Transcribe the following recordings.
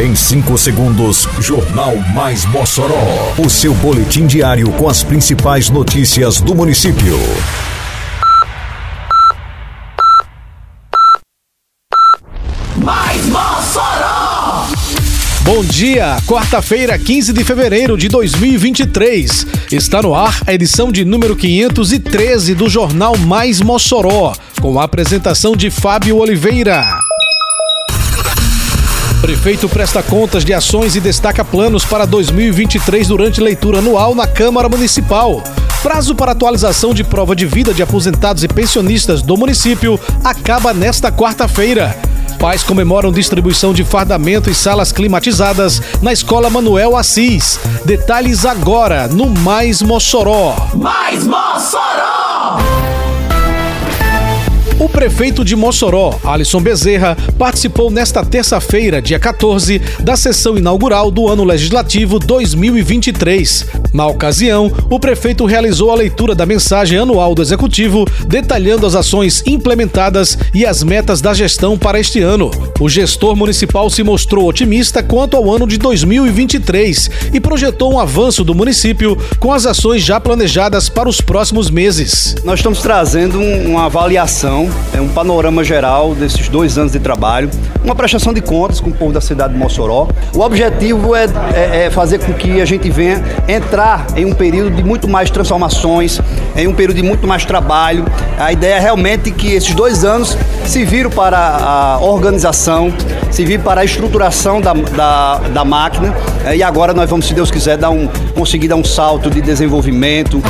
Em 5 segundos, Jornal Mais Mossoró. O seu boletim diário com as principais notícias do município. Mais Mossoró! Bom dia, quarta-feira, 15 de fevereiro de 2023. Está no ar a edição de número 513 do Jornal Mais Mossoró, com a apresentação de Fábio Oliveira. Prefeito presta contas de ações e destaca planos para 2023 durante leitura anual na Câmara Municipal. Prazo para atualização de prova de vida de aposentados e pensionistas do município acaba nesta quarta-feira. Pais comemoram distribuição de fardamento e salas climatizadas na Escola Manuel Assis. Detalhes agora no Mais Mossoró. Mais Mossoró! Prefeito de Mossoró, Alisson Bezerra, participou nesta terça-feira, dia 14, da sessão inaugural do ano legislativo 2023. Na ocasião, o prefeito realizou a leitura da mensagem anual do executivo, detalhando as ações implementadas e as metas da gestão para este ano. O gestor municipal se mostrou otimista quanto ao ano de 2023 e projetou um avanço do município com as ações já planejadas para os próximos meses. Nós estamos trazendo uma avaliação um panorama geral desses dois anos de trabalho, uma prestação de contas com o povo da cidade de Mossoró. O objetivo é, é, é fazer com que a gente venha entrar em um período de muito mais transformações, em um período de muito mais trabalho. A ideia é realmente que esses dois anos se viram para a organização, se viram para a estruturação da, da, da máquina é, e agora nós vamos, se Deus quiser, dar um, conseguir dar um salto de desenvolvimento.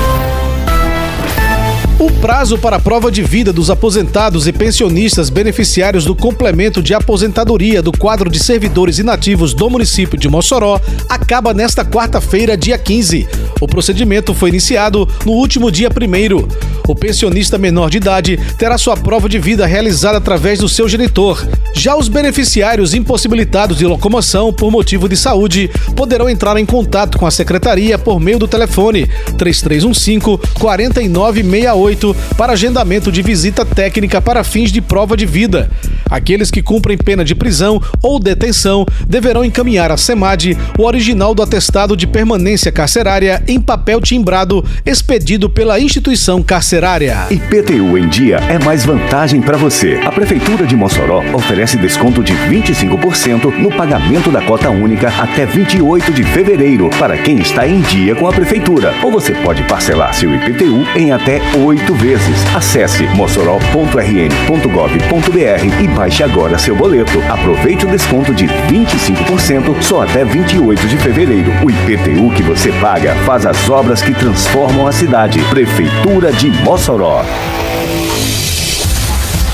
O prazo para a prova de vida dos aposentados e pensionistas beneficiários do complemento de aposentadoria do quadro de servidores inativos do município de Mossoró acaba nesta quarta-feira, dia 15. O procedimento foi iniciado no último dia 1. O pensionista menor de idade terá sua prova de vida realizada através do seu genitor. Já os beneficiários impossibilitados de locomoção por motivo de saúde poderão entrar em contato com a secretaria por meio do telefone 3315 4968 para agendamento de visita técnica para fins de prova de vida. Aqueles que cumprem pena de prisão ou detenção deverão encaminhar à SEMAD o original do atestado de permanência carcerária em papel timbrado expedido pela instituição carcerária. IPTU em dia é mais vantagem para você. A Prefeitura de Mossoró oferece desconto de 25% no pagamento da cota única até 28 de fevereiro para quem está em dia com a Prefeitura. Ou você pode parcelar seu IPTU em até oito vezes. Acesse mossoró.rn.gov.br e Baixe agora seu boleto. Aproveite o desconto de 25% só até 28 de fevereiro. O IPTU que você paga faz as obras que transformam a cidade. Prefeitura de Mossoró.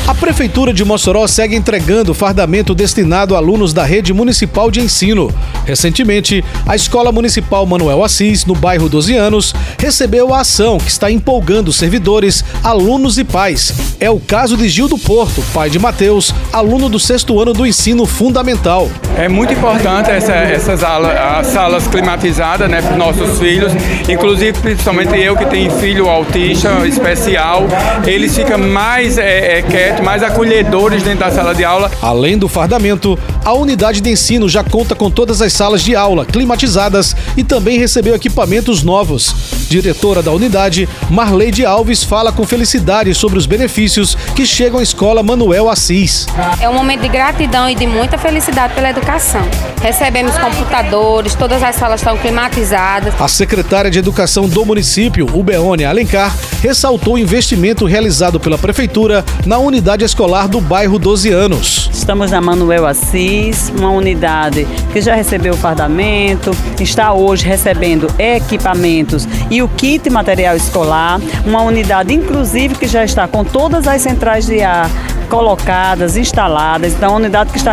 A Prefeitura de Mossoró segue entregando fardamento destinado a alunos da rede municipal de ensino. Recentemente, a Escola Municipal Manuel Assis, no bairro 12 anos, recebeu a ação que está empolgando servidores, alunos e pais. É o caso de Gildo Porto, pai de Mateus, aluno do sexto ano do ensino fundamental. É muito importante essa, essas alas, salas climatizadas né, para os nossos filhos, inclusive principalmente eu que tenho filho autista especial, eles ficam mais é, é, quietos, mais acolhedores dentro da sala de aula. Além do fardamento, a unidade de ensino já conta com todas as salas de aula climatizadas e também recebeu equipamentos novos. Diretora da unidade, Marleide Alves, fala com felicidade sobre os benefícios que chegam à escola Manuel Assis. É um momento de gratidão e de muita felicidade pela educação. Recebemos computadores, todas as salas estão climatizadas. A secretária de Educação do município, Ubeone Alencar, ressaltou o investimento realizado pela prefeitura na unidade escolar do bairro 12 anos. Estamos na Manuel Assis, uma unidade que já recebeu o fardamento, está hoje recebendo equipamentos e o kit material escolar, uma unidade inclusive que já está com todas as centrais de ar colocadas, instaladas, então uma unidade que está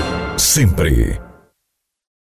sempre.